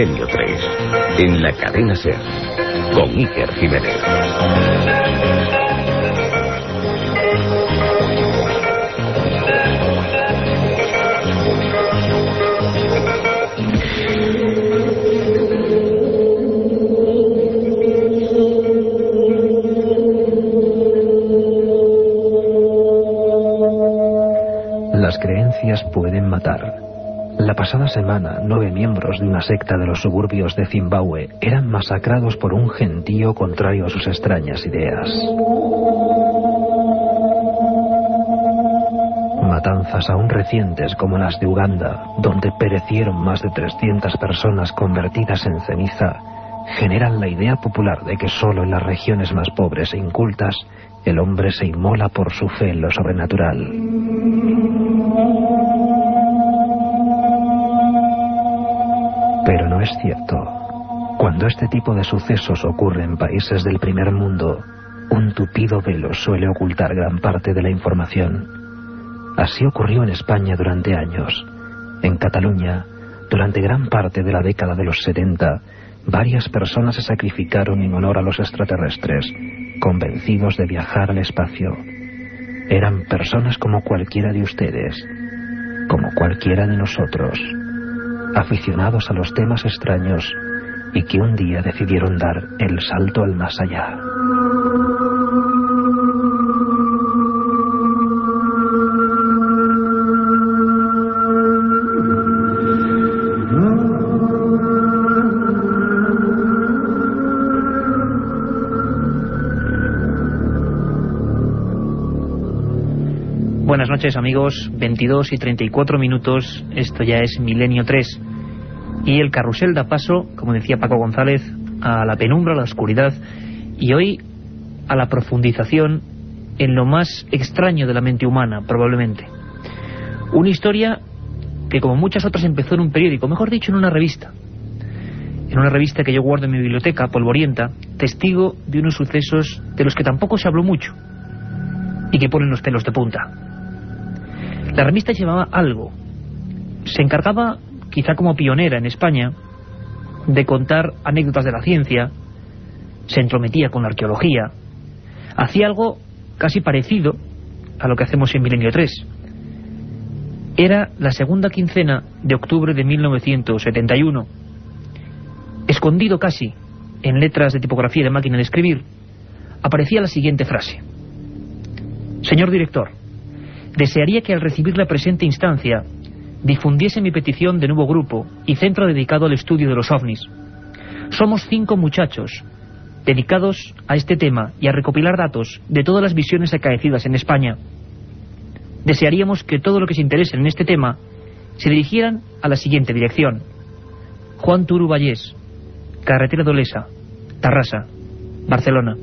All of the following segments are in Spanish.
Milenio 3, en la cadena SER, con Iker Jiménez. Las creencias pueden matar. La pasada semana, nueve miembros de una secta de los suburbios de Zimbabue eran masacrados por un gentío contrario a sus extrañas ideas. Matanzas aún recientes como las de Uganda, donde perecieron más de 300 personas convertidas en ceniza, generan la idea popular de que solo en las regiones más pobres e incultas el hombre se inmola por su fe en lo sobrenatural. Pero no es cierto. Cuando este tipo de sucesos ocurre en países del primer mundo, un tupido velo suele ocultar gran parte de la información. Así ocurrió en España durante años. En Cataluña, durante gran parte de la década de los 70, varias personas se sacrificaron en honor a los extraterrestres, convencidos de viajar al espacio. Eran personas como cualquiera de ustedes, como cualquiera de nosotros, aficionados a los temas extraños y que un día decidieron dar el salto al más allá. Noches amigos, 22 y 34 minutos, esto ya es Milenio 3 y el carrusel da paso, como decía Paco González, a la penumbra, a la oscuridad y hoy a la profundización en lo más extraño de la mente humana, probablemente. Una historia que como muchas otras empezó en un periódico, mejor dicho en una revista. En una revista que yo guardo en mi biblioteca, polvorienta, testigo de unos sucesos de los que tampoco se habló mucho y que ponen los pelos de punta. La revista llevaba algo. Se encargaba, quizá como pionera en España, de contar anécdotas de la ciencia, se entrometía con la arqueología, hacía algo casi parecido a lo que hacemos en Milenio 3. Era la segunda quincena de octubre de 1971. Escondido casi en letras de tipografía de máquina de escribir, aparecía la siguiente frase. Señor director, desearía que al recibir la presente instancia difundiese mi petición de nuevo grupo y centro dedicado al estudio de los ovnis. Somos cinco muchachos dedicados a este tema y a recopilar datos de todas las visiones acaecidas en España. Desearíamos que todo lo que se interese en este tema se dirigieran a la siguiente dirección. Juan Turu Vallés, Carretera de Olesa, Tarrasa, Barcelona.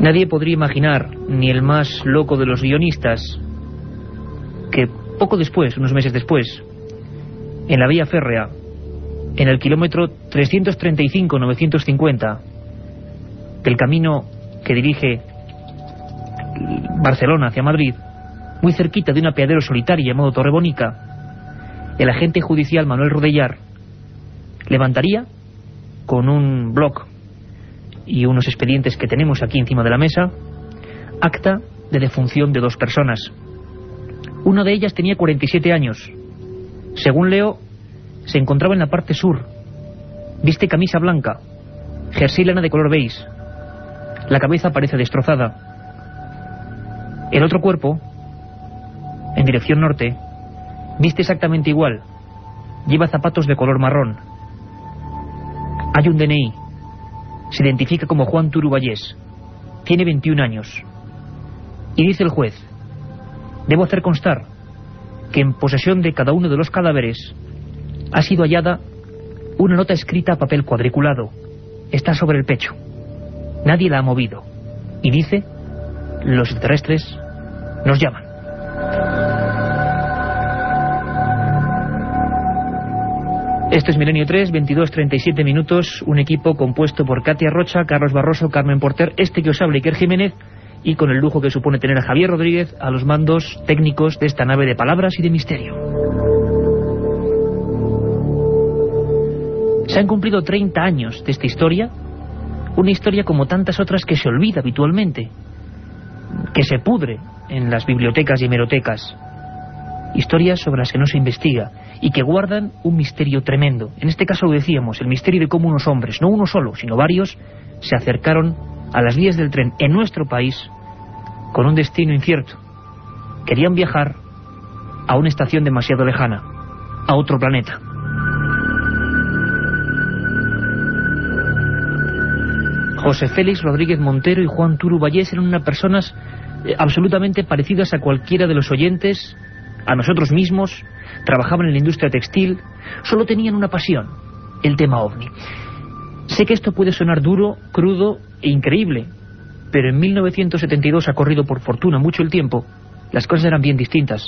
Nadie podría imaginar, ni el más loco de los guionistas, que poco después, unos meses después, en la vía férrea, en el kilómetro 335-950 del camino que dirige Barcelona hacia Madrid, muy cerquita de un apeadero solitario llamado Torrebonica, el agente judicial Manuel Rodellar levantaría con un bloc y unos expedientes que tenemos aquí encima de la mesa, acta de defunción de dos personas. Una de ellas tenía 47 años. Según leo, se encontraba en la parte sur. Viste camisa blanca, jersey lana de color beige. La cabeza parece destrozada. El otro cuerpo, en dirección norte, viste exactamente igual. Lleva zapatos de color marrón. Hay un DNI se identifica como Juan Turuballés. Tiene 21 años. Y dice el juez, debo hacer constar que en posesión de cada uno de los cadáveres ha sido hallada una nota escrita a papel cuadriculado. Está sobre el pecho. Nadie la ha movido. Y dice, los extraterrestres nos llaman. Esto es Milenio 3, 22, 37 minutos, un equipo compuesto por Katia Rocha, Carlos Barroso, Carmen Porter, este que os habla Iker Jiménez y con el lujo que supone tener a Javier Rodríguez a los mandos técnicos de esta nave de palabras y de misterio. Se han cumplido 30 años de esta historia, una historia como tantas otras que se olvida habitualmente, que se pudre en las bibliotecas y hemerotecas, historias sobre las que no se investiga y que guardan un misterio tremendo. En este caso lo decíamos, el misterio de cómo unos hombres, no uno solo, sino varios, se acercaron a las vías del tren en nuestro país con un destino incierto. Querían viajar a una estación demasiado lejana, a otro planeta. José Félix Rodríguez Montero y Juan Turu Vallés eran unas personas eh, absolutamente parecidas a cualquiera de los oyentes, a nosotros mismos, trabajaban en la industria textil, solo tenían una pasión, el tema ovni. Sé que esto puede sonar duro, crudo e increíble, pero en 1972 ha corrido por fortuna mucho el tiempo, las cosas eran bien distintas.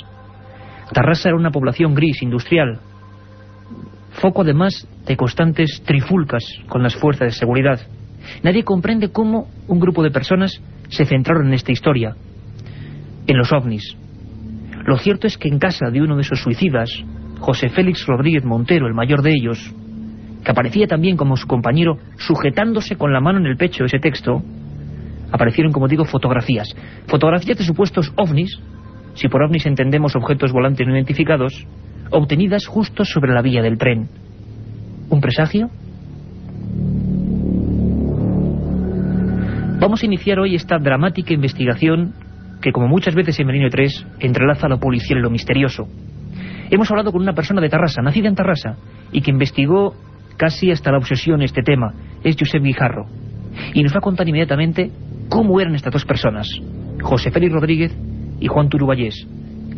Tarrasa era una población gris, industrial, foco además de constantes trifulcas con las fuerzas de seguridad. Nadie comprende cómo un grupo de personas se centraron en esta historia, en los ovnis. Lo cierto es que en casa de uno de esos suicidas, José Félix Rodríguez Montero, el mayor de ellos, que aparecía también como su compañero sujetándose con la mano en el pecho ese texto, aparecieron, como digo, fotografías. Fotografías de supuestos ovnis, si por ovnis entendemos objetos volantes no identificados, obtenidas justo sobre la vía del tren. ¿Un presagio? Vamos a iniciar hoy esta dramática investigación que, como muchas veces en Merino 3, entrelaza lo policial y lo misterioso. Hemos hablado con una persona de Tarrasa, nacida en Tarrasa, y que investigó casi hasta la obsesión este tema. Es Josep Guijarro. Y nos va a contar inmediatamente cómo eran estas dos personas, José Félix Rodríguez y Juan Turuballés.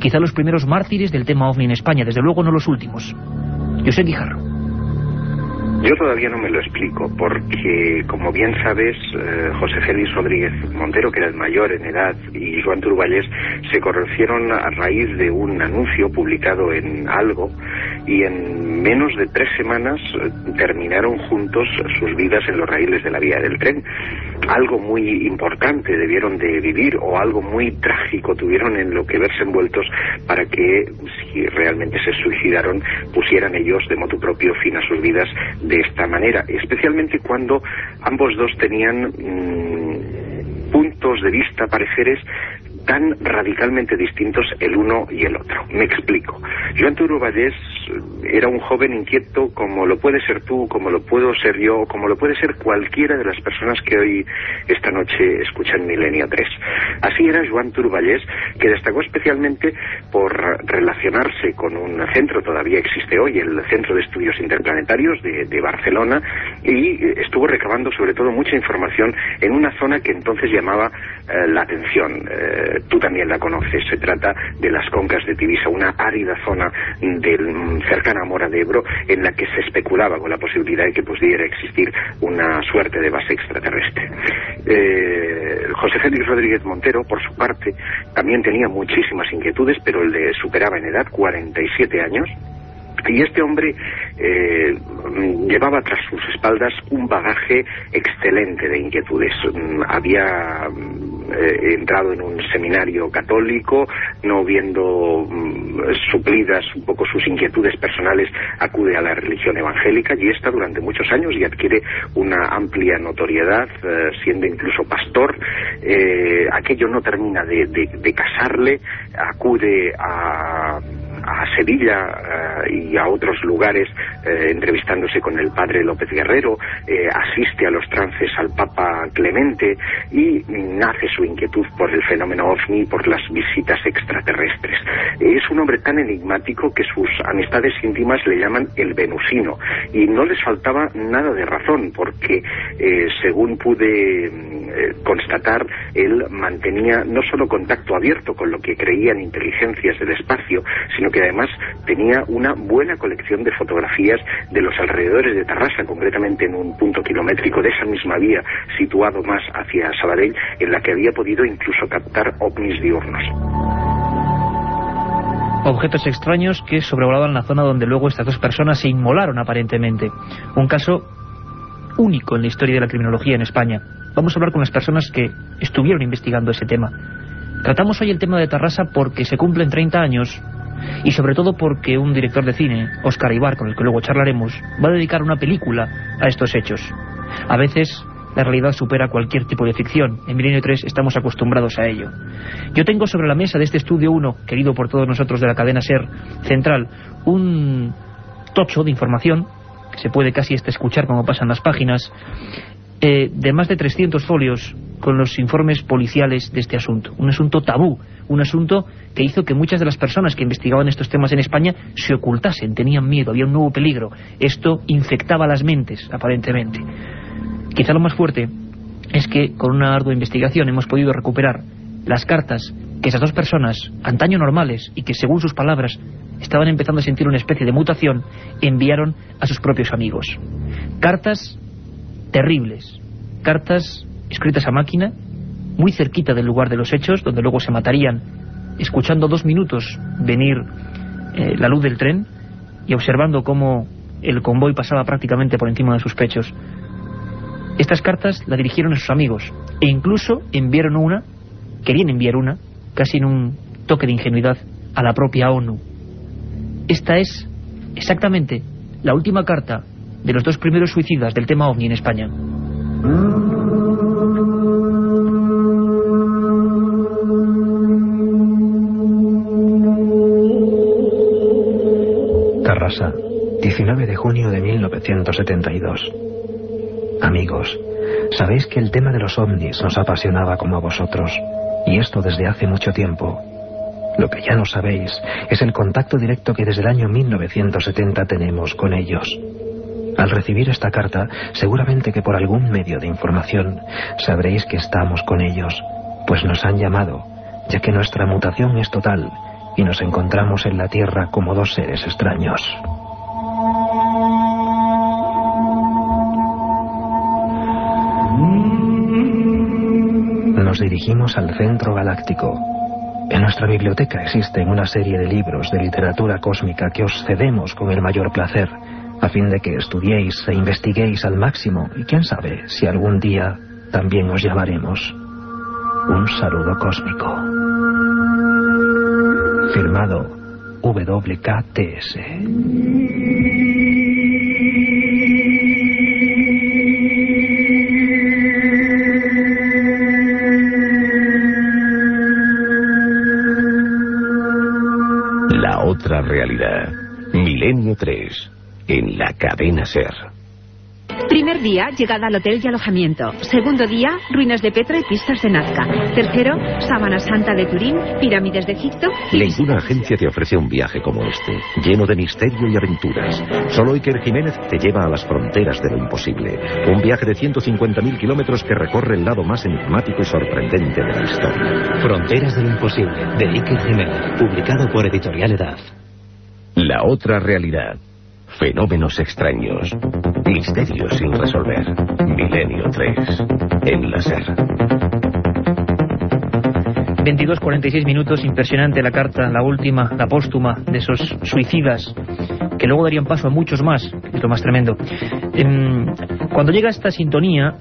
Quizá los primeros mártires del tema OVNI en España, desde luego no los últimos. José Guijarro. Yo todavía no me lo explico, porque, como bien sabes, eh, José Félix Rodríguez Montero, que era el mayor en edad, y Juan Turballés se conocieron a raíz de un anuncio publicado en Algo, y en menos de tres semanas eh, terminaron juntos sus vidas en los raíles de la vía del tren. Algo muy importante debieron de vivir, o algo muy trágico tuvieron en lo que verse envueltos para que, si realmente se suicidaron, pusieran ellos de motu propio fin a sus vidas de esta manera, especialmente cuando ambos dos tenían mm, puntos de vista, pareceres tan radicalmente distintos el uno y el otro. Me explico. Joan Turo Vallés era un joven inquieto como lo puede ser tú, como lo puedo ser yo, como lo puede ser cualquiera de las personas que hoy, esta noche, escuchan Milenio 3. Así era Joan Turballés, que destacó especialmente por relacionarse con un centro, todavía existe hoy, el Centro de Estudios Interplanetarios de, Barcelona, y estuvo recabando sobre todo mucha información en una zona que entonces llamaba eh, la atención. Eh, tú también la conoces, se trata de las concas de Tibisa, una árida zona del cercana a Mora de Ebro, en la que se especulaba con la posibilidad de que pudiera existir una suerte de base extraterrestre. Eh, José Félix Rodríguez Montero, por su parte, también tenía muchísimas inquietudes, pero le superaba en edad 47 años, y este hombre eh, llevaba tras sus espaldas un bagaje excelente de inquietudes. Mm, había mm, eh, entrado en un seminario católico, no viendo mm, suplidas un poco sus inquietudes personales, acude a la religión evangélica y está durante muchos años y adquiere una amplia notoriedad, eh, siendo incluso pastor. aquello no termina de casarle, acude a a Sevilla eh, y a otros lugares eh, entrevistándose con el padre López Guerrero, eh, asiste a los trances al Papa Clemente y nace su inquietud por el fenómeno ovni, por las visitas extraterrestres. Es un hombre tan enigmático que sus amistades íntimas le llaman el venusino y no les faltaba nada de razón porque según pude constatar, él mantenía no solo contacto abierto con lo que creían inteligencias del espacio, sino que además tenía una buena colección de fotografías de los alrededores de Tarrasa, concretamente en un punto kilométrico de esa misma vía, situado más hacia Sabadell, en la que había podido incluso captar ovnis diurnos objetos extraños que sobrevolaban la zona donde luego estas dos personas se inmolaron aparentemente. Un caso único en la historia de la criminología en España. Vamos a hablar con las personas que estuvieron investigando ese tema. Tratamos hoy el tema de Tarrasa porque se cumplen 30 años y sobre todo porque un director de cine, Oscar Ibar, con el que luego charlaremos, va a dedicar una película a estos hechos. A veces la realidad supera cualquier tipo de ficción. En Milenio 3 estamos acostumbrados a ello. Yo tengo sobre la mesa de este estudio 1, querido por todos nosotros de la cadena SER Central, un tocho de información, se puede casi hasta escuchar como pasan las páginas, eh, de más de 300 folios con los informes policiales de este asunto. Un asunto tabú, un asunto que hizo que muchas de las personas que investigaban estos temas en España se ocultasen, tenían miedo, había un nuevo peligro. Esto infectaba las mentes, aparentemente. Quizá lo más fuerte es que con una ardua investigación hemos podido recuperar las cartas que esas dos personas, antaño normales y que según sus palabras estaban empezando a sentir una especie de mutación, enviaron a sus propios amigos. Cartas terribles, cartas escritas a máquina, muy cerquita del lugar de los hechos, donde luego se matarían, escuchando dos minutos venir eh, la luz del tren y observando cómo el convoy pasaba prácticamente por encima de sus pechos. Estas cartas la dirigieron a sus amigos e incluso enviaron una, querían enviar una, casi en un toque de ingenuidad, a la propia ONU. Esta es exactamente la última carta de los dos primeros suicidas del tema OVNI en España. Tarrasa, 19 de junio de 1972. Amigos, sabéis que el tema de los ovnis nos apasionaba como a vosotros, y esto desde hace mucho tiempo. Lo que ya no sabéis es el contacto directo que desde el año 1970 tenemos con ellos. Al recibir esta carta, seguramente que por algún medio de información sabréis que estamos con ellos, pues nos han llamado, ya que nuestra mutación es total y nos encontramos en la Tierra como dos seres extraños. Nos dirigimos al centro galáctico. En nuestra biblioteca existen una serie de libros de literatura cósmica que os cedemos con el mayor placer, a fin de que estudiéis e investiguéis al máximo y quién sabe si algún día también os llamaremos. Un saludo cósmico. Firmado WKTS. La otra realidad. Milenio 3. En la cadena Ser. Primer día, llegada al hotel y alojamiento. Segundo día, ruinas de Petra y pistas de Nazca. Tercero, Sábana Santa de Turín, pirámides de Egipto y... Ninguna agencia te ofrece un viaje como este, lleno de misterio y aventuras. Solo Iker Jiménez te lleva a las fronteras de lo imposible. Un viaje de 150.000 kilómetros que recorre el lado más enigmático y sorprendente de la historia. Fronteras de lo imposible, de Iker Jiménez, publicado por Editorial Edad. La otra realidad. Fenómenos extraños. Misterios sin resolver. Milenio 3. En la SER. 22.46 minutos, impresionante la carta, la última, la póstuma de esos suicidas, que luego darían paso a muchos más, lo más tremendo. Em, cuando llega esta sintonía,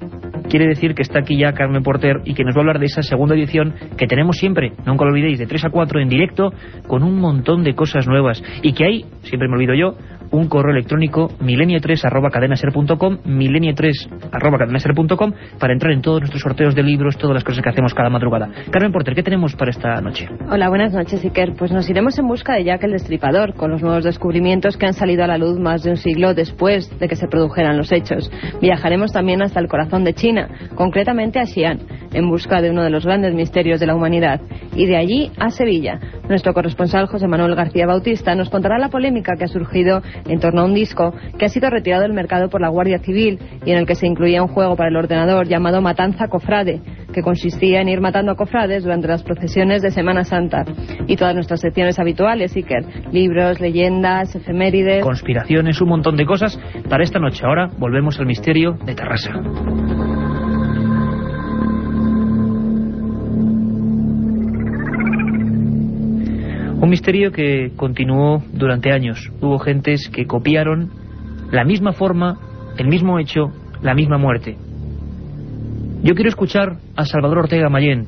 quiere decir que está aquí ya Carmen Porter y que nos va a hablar de esa segunda edición que tenemos siempre, nunca lo olvidéis, de 3 a 4 en directo, con un montón de cosas nuevas. Y que hay, siempre me olvido yo, un correo electrónico milenio3 arroba cadenaser.com milenio3 arroba cadenaser.com para entrar en todos nuestros sorteos de libros, todas las cosas que hacemos cada madrugada. Carmen Porter, ¿qué tenemos para esta noche? Hola, buenas noches, Iker. Pues nos iremos en busca de Jack el Destripador, con los nuevos descubrimientos que han salido a la luz más de un siglo después de que se produjeran los hechos. Viajaremos también hasta el corazón de China, concretamente a Xi'an, en busca de uno de los grandes misterios de la humanidad. Y de allí a Sevilla. Nuestro corresponsal José Manuel García Bautista nos contará la polémica que ha surgido en torno a un disco que ha sido retirado del mercado por la Guardia Civil y en el que se incluía un juego para el ordenador llamado Matanza Cofrade, que consistía en ir matando a cofrades durante las procesiones de Semana Santa. Y todas nuestras secciones habituales, Iker, libros, leyendas, efemérides... Conspiraciones, un montón de cosas para esta noche. Ahora volvemos al misterio de Terrassa. Un misterio que continuó durante años. Hubo gentes que copiaron la misma forma, el mismo hecho, la misma muerte. Yo quiero escuchar a Salvador Ortega Mayén,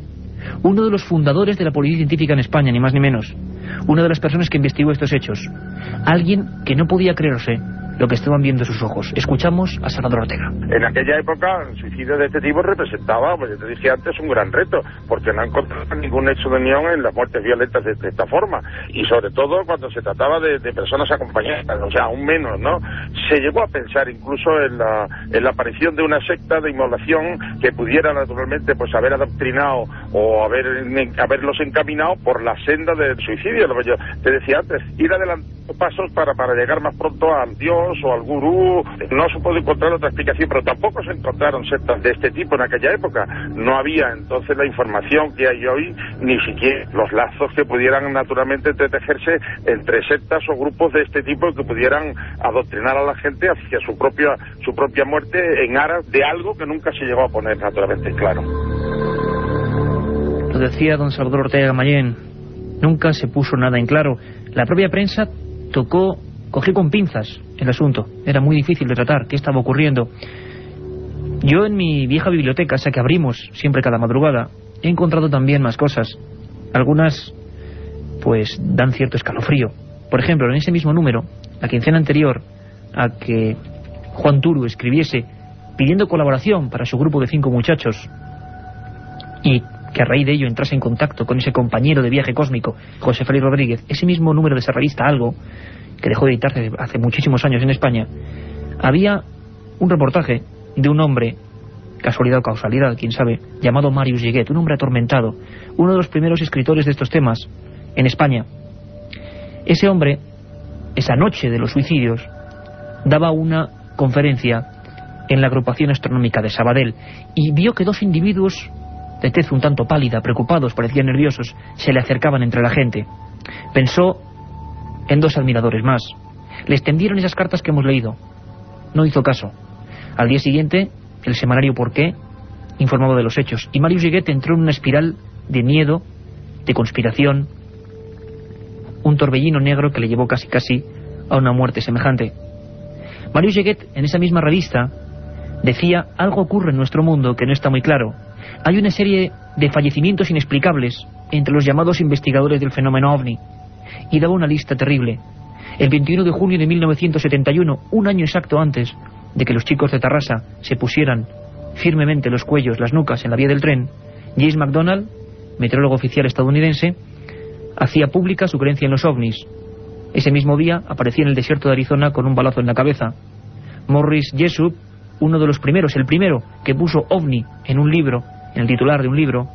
uno de los fundadores de la policía científica en España, ni más ni menos. Una de las personas que investigó estos hechos. Alguien que no podía creerse lo que estaban viendo sus ojos. Escuchamos a Salvador Ortega. En aquella época, el suicidio de este tipo representaba, como yo te dije antes, un gran reto, porque no encontraba ningún hecho de unión en las muertes violentas de, esta forma. Y sobre todo cuando se trataba de, personas acompañadas, o sea, aún menos, ¿no? Se llegó a pensar incluso en la, en la aparición de una secta de inmolación que pudiera naturalmente pues haber adoctrinado o haber, haberlos encaminado por la senda del suicidio, lo que yo te decía antes, ir adelante pasos para, para llegar más pronto al Dios o al gurú. No se puede encontrar otra explicación, pero tampoco se encontraron sectas de este tipo en aquella época. No había entonces la información que hay hoy, ni siquiera los lazos que pudieran naturalmente entretejerse entre sectas o grupos de este tipo que pudieran adoctrinar a la gente hacia su propia, su propia muerte en aras de algo que nunca se llegó a poner naturalmente claro. Lo decía don Salvador Ortega Mayén, nunca se puso nada en claro. La propia prensa tocó, cogió con pinzas el asunto. Era muy difícil de tratar, qué estaba ocurriendo. Yo en mi vieja biblioteca, esa que abrimos siempre cada madrugada, he encontrado también más cosas. Algunas, pues, dan cierto escalofrío. Por ejemplo, en ese mismo número, la quincena anterior a que Juan Turu escribiese pidiendo colaboración para su grupo de cinco muchachos y que a raíz de ello entrase en contacto con ese compañero de viaje cósmico, José Félix Rodríguez, ese mismo número de esa revista Algo, que dejó de editarse hace muchísimos años en España, había un reportaje de un hombre, casualidad o causalidad, quién sabe, llamado Marius Lleguet, un hombre atormentado, uno de los primeros escritores de estos temas en España. Ese hombre, esa noche de los suicidios, daba una conferencia en la agrupación astronómica de Sabadell y vio que dos individuos de tez un tanto pálida, preocupados, parecían nerviosos, se le acercaban entre la gente. Pensó en dos admiradores más. Le extendieron esas cartas que hemos leído. No hizo caso. Al día siguiente, el semanario Por qué informaba de los hechos. Y Marius Lleguet entró en una espiral de miedo, de conspiración, un torbellino negro que le llevó casi casi a una muerte semejante. Marius Lleguet, en esa misma revista, decía, algo ocurre en nuestro mundo que no está muy claro, hay una serie de fallecimientos inexplicables entre los llamados investigadores del fenómeno OVNI, y daba una lista terrible. El 21 de junio de 1971, un año exacto antes de que los chicos de Tarrasa se pusieran firmemente los cuellos, las nucas en la vía del tren, James McDonald, meteorólogo oficial estadounidense, hacía pública su creencia en los ovnis. Ese mismo día aparecía en el desierto de Arizona con un balazo en la cabeza. Morris Jessup, uno de los primeros, el primero que puso ovni en un libro, en el titular de un libro,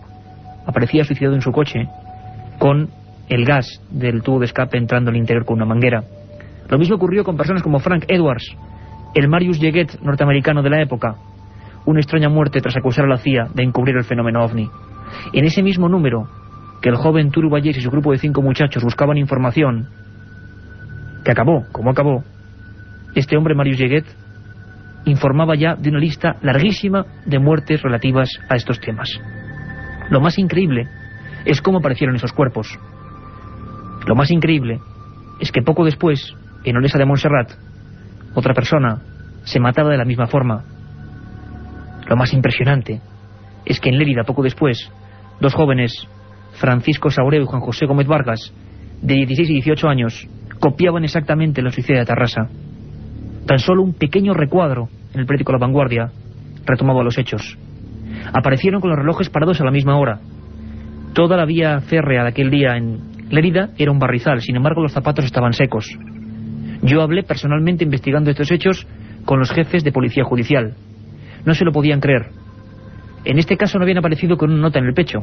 aparecía suicidado en su coche con el gas del tubo de escape entrando al interior con una manguera. Lo mismo ocurrió con personas como Frank Edwards, el Marius Yeguet norteamericano de la época, una extraña muerte tras acusar a la CIA de encubrir el fenómeno OVNI. En ese mismo número, que el joven Turu y su grupo de cinco muchachos buscaban información, que acabó, como acabó, este hombre Marius Yeguet informaba ya de una lista larguísima de muertes relativas a estos temas. Lo más increíble es cómo aparecieron esos cuerpos. Lo más increíble es que poco después, en Olesa de Montserrat, otra persona se mataba de la misma forma. Lo más impresionante es que en Lérida, poco después, dos jóvenes, Francisco Saureo y Juan José Gómez Vargas, de 16 y 18 años, copiaban exactamente la suicidio de Tarrasa. Tan solo un pequeño recuadro en el periódico La Vanguardia retomaba los hechos. Aparecieron con los relojes parados a la misma hora. Toda la vía férrea de aquel día en Lerida era un barrizal, sin embargo los zapatos estaban secos. Yo hablé personalmente investigando estos hechos con los jefes de policía judicial. No se lo podían creer. En este caso no habían aparecido con una nota en el pecho,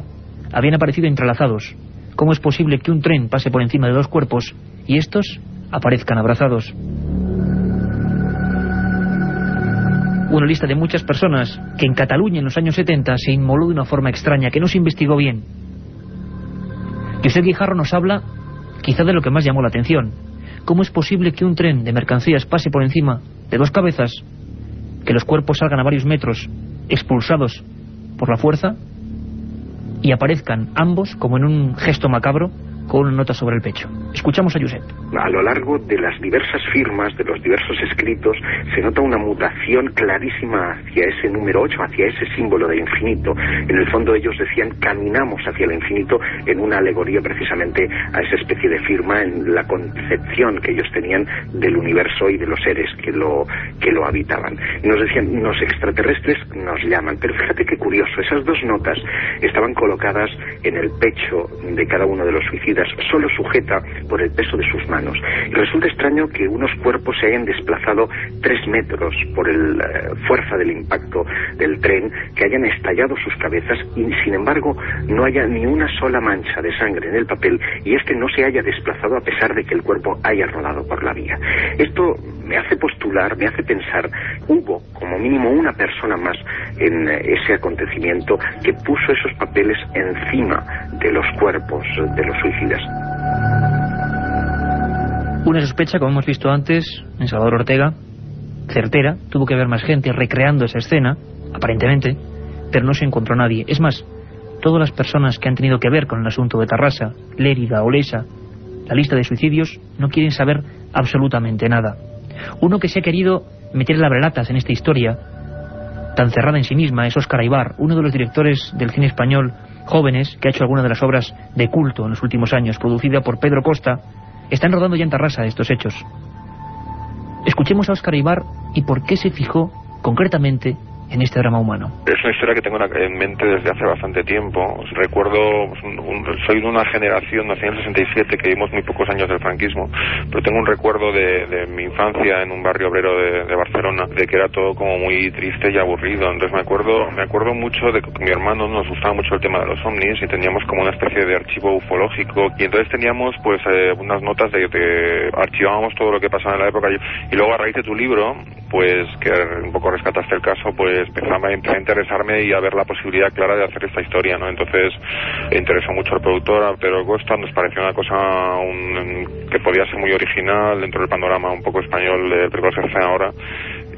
habían aparecido entrelazados. ¿Cómo es posible que un tren pase por encima de dos cuerpos y estos aparezcan abrazados? una lista de muchas personas que en Cataluña en los años 70 se inmoló de una forma extraña, que no se investigó bien. José Guijarro nos habla quizá de lo que más llamó la atención. ¿Cómo es posible que un tren de mercancías pase por encima de dos cabezas, que los cuerpos salgan a varios metros, expulsados por la fuerza, y aparezcan ambos, como en un gesto macabro, con una nota sobre el pecho. Escuchamos a Josep. A lo largo de las diversas firmas, de los diversos escritos, se nota una mutación clarísima hacia ese número 8, hacia ese símbolo de infinito. En el fondo ellos decían caminamos hacia el infinito en una alegoría precisamente a esa especie de firma en la concepción que ellos tenían del universo y de los seres que lo, que lo habitaban. Y nos decían, los extraterrestres nos llaman. Pero fíjate qué curioso, esas dos notas estaban colocadas en el pecho de cada uno de los suicidas, solo sujeta por el peso de sus manos. Y resulta extraño que unos cuerpos se hayan desplazado tres metros por la eh, fuerza del impacto del tren, que hayan estallado sus cabezas y sin embargo no haya ni una sola mancha de sangre en el papel y este no se haya desplazado a pesar de que el cuerpo haya rodado por la vía. Esto me hace postular, me hace pensar, hubo como mínimo una persona más en eh, ese acontecimiento que puso esos papeles encima de los cuerpos de los Una sospecha, como hemos visto antes, en Salvador Ortega, certera, tuvo que haber más gente recreando esa escena, aparentemente, pero no se encontró nadie. Es más, todas las personas que han tenido que ver con el asunto de Tarrasa, Lérida o Lesa, la lista de suicidios, no quieren saber absolutamente nada. Uno que se ha querido meter las brelatas en esta historia, tan cerrada en sí misma, es Óscar Aibar, uno de los directores del cine español jóvenes que ha hecho algunas de las obras de culto en los últimos años, producida por Pedro Costa, están rodando ya en Tarrasa estos hechos. Escuchemos a Óscar Aibar y por qué se fijó concretamente en este drama humano? Es una historia que tengo en mente desde hace bastante tiempo. Recuerdo, soy de una generación, nací en el 67, que vimos muy pocos años del franquismo, pero tengo un recuerdo de, mi infancia en un barrio obrero de, Barcelona, de que era todo como muy triste y aburrido. Entonces me acuerdo, me acuerdo mucho de que mi hermano nos gustaba mucho el tema de los ovnis y teníamos como una especie de archivo ufológico y entonces teníamos pues eh, unas notas de que archivábamos todo lo que pasaba en la época y luego a raíz de tu libro, pues que un poco rescataste el caso, pues empezaba a interesarme y a ver la posibilidad clara de hacer esta historia, ¿no? Entonces interesó mucho al productor, a Pedro Costa, nos pareció una cosa que podía ser muy original dentro del panorama un poco español de películas que hacen ahora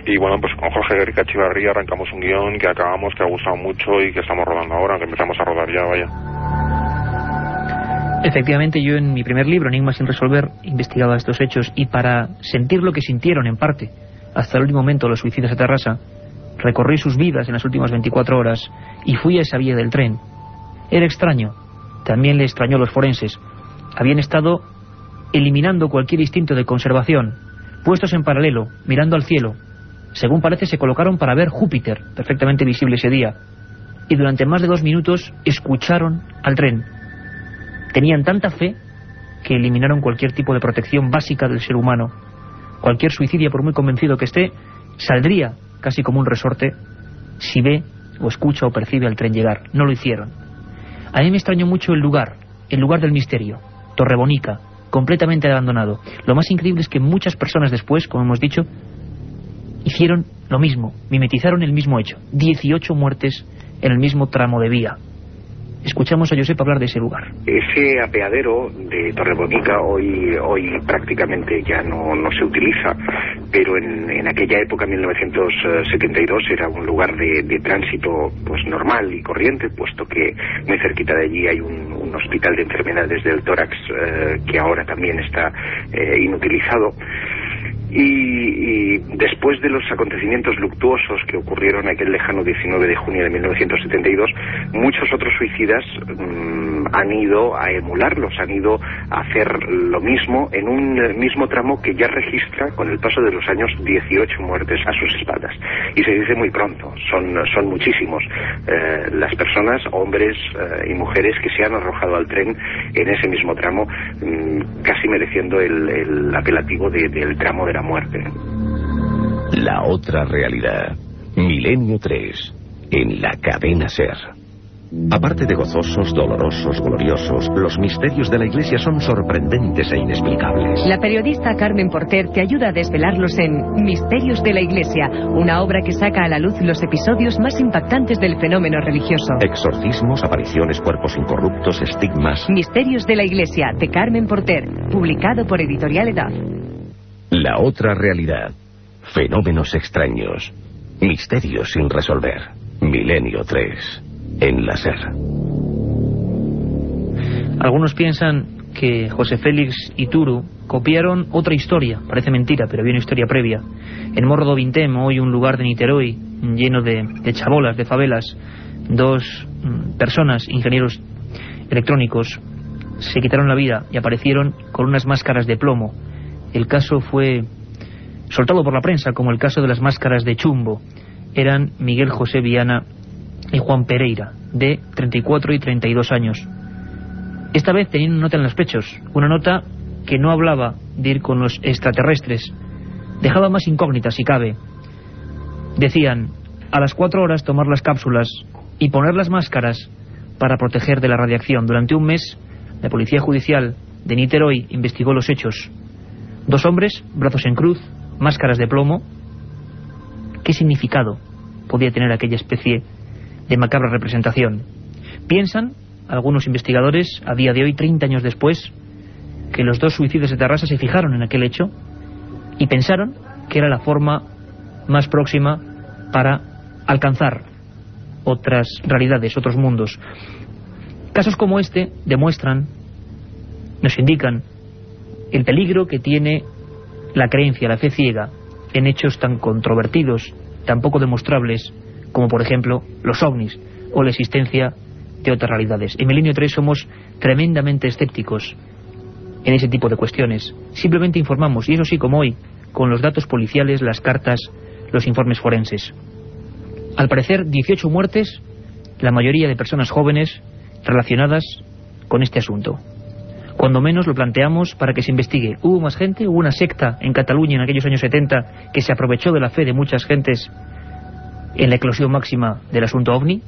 y bueno, pues con Jorge Guerrica Chivarría arrancamos un guion que acabamos, que ha gustado mucho y que estamos rodando ahora, que empezamos a rodar ya, vaya. Efectivamente, yo en mi primer libro, Enigma sin resolver, investigaba estos hechos y para sentir lo que sintieron en parte hasta el último momento los suicidas de Terrassa, recorrí sus vidas en las últimas 24 horas y fui a esa vía del tren. Era extraño. También le extrañó a los forenses. Habían estado eliminando cualquier instinto de conservación, puestos en paralelo, mirando al cielo. Según parece, se colocaron para ver Júpiter, perfectamente visible ese día. Y durante más de dos minutos escucharon al tren. Tenían tanta fe que eliminaron cualquier tipo de protección básica del ser humano. Cualquier suicidio, por muy convencido que esté, saldría casi como un resorte, si ve o escucha o percibe al tren llegar. No lo hicieron. A mí me extrañó mucho el lugar, el lugar del misterio, Torrebonica, completamente abandonado. Lo más increíble es que muchas personas después, como hemos dicho, hicieron lo mismo, mimetizaron el mismo hecho. 18 muertes en el mismo tramo de vía. Escuchamos a Josep hablar de ese lugar. Ese apeadero de Torrebonica hoy, hoy prácticamente ya no, no se utiliza, pero en, aquella época, 1972, era un lugar de, de, tránsito pues normal y corriente, puesto que muy cerquita de allí hay un, un hospital de enfermedades del tórax eh, que ahora también está eh, inutilizado. Y, después de los acontecimientos luctuosos que ocurrieron aquel lejano 19 de junio de 1972, muchos otros suicidas mm, han ido a emularlos, han ido a hacer lo mismo en un mismo tramo que ya registra con el paso de los años 18 muertes a sus espaldas. Y se dice muy pronto, son, son muchísimos eh, las personas, hombres eh, y mujeres que se han arrojado al tren en ese mismo tramo, mm, casi mereciendo el, el apelativo del tramo de la muerte. La otra realidad. Milenio 3. En la cadena Ser. Aparte de gozosos, dolorosos, gloriosos, los misterios de la Iglesia son sorprendentes e inexplicables. La periodista Carmen Porter te ayuda a desvelarlos en Misterios de la Iglesia, una obra que saca a la luz los episodios más impactantes del fenómeno religioso. Exorcismos, apariciones, cuerpos incorruptos, estigmas. Misterios de la Iglesia, de Carmen Porter, publicado por Editorial Edad. La otra realidad. Fenómenos extraños. Misterios sin resolver. Milenio 3. En la SER. Algunos piensan que José Félix y Turu copiaron otra historia, parece mentira, pero había una historia previa. En Morro do Vintem, hoy un lugar de Niterói lleno de, de chabolas, de favelas, dos mm, personas, ingenieros electrónicos, se quitaron la vida y aparecieron con unas máscaras de plomo. El caso fue soltado por la prensa como el caso de las máscaras de chumbo. Eran Miguel José Viana y Juan Pereira, de 34 y 32 años. Esta vez tenían una nota en los pechos, una nota que no hablaba de ir con los extraterrestres, dejaba más incógnitas si cabe. Decían, a las cuatro horas tomar las cápsulas y poner las máscaras para proteger de la radiación. Durante un mes, la Policía Judicial de Niterói investigó los hechos. Dos hombres, brazos en cruz, máscaras de plomo. ¿Qué significado podía tener aquella especie de macabra representación? Piensan algunos investigadores, a día de hoy, 30 años después, que los dos suicidios de Terrassa se fijaron en aquel hecho y pensaron que era la forma más próxima para alcanzar otras realidades, otros mundos. Casos como este demuestran, nos indican, el peligro que tiene la creencia, la fe ciega, en hechos tan controvertidos, tan poco demostrables, como por ejemplo los ovnis o la existencia de otras realidades. En Milenio 3 somos tremendamente escépticos en ese tipo de cuestiones. Simplemente informamos, y eso sí como hoy, con los datos policiales, las cartas, los informes forenses. Al parecer, 18 muertes, la mayoría de personas jóvenes relacionadas con este asunto. Cuando menos lo planteamos para que se investigue. ¿Hubo más gente? ¿Hubo una secta en Cataluña en aquellos años 70 que se aprovechó de la fe de muchas gentes en la eclosión máxima del asunto OVNI?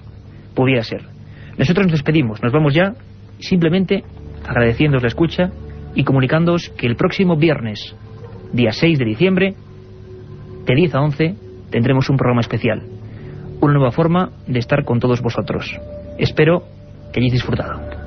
Pudiera ser. Nosotros nos despedimos, nos vamos ya, simplemente agradeciéndoos la escucha y comunicándoos que el próximo viernes, día 6 de diciembre, de 10 a 11, tendremos un programa especial. Una nueva forma de estar con todos vosotros. Espero que hayáis disfrutado.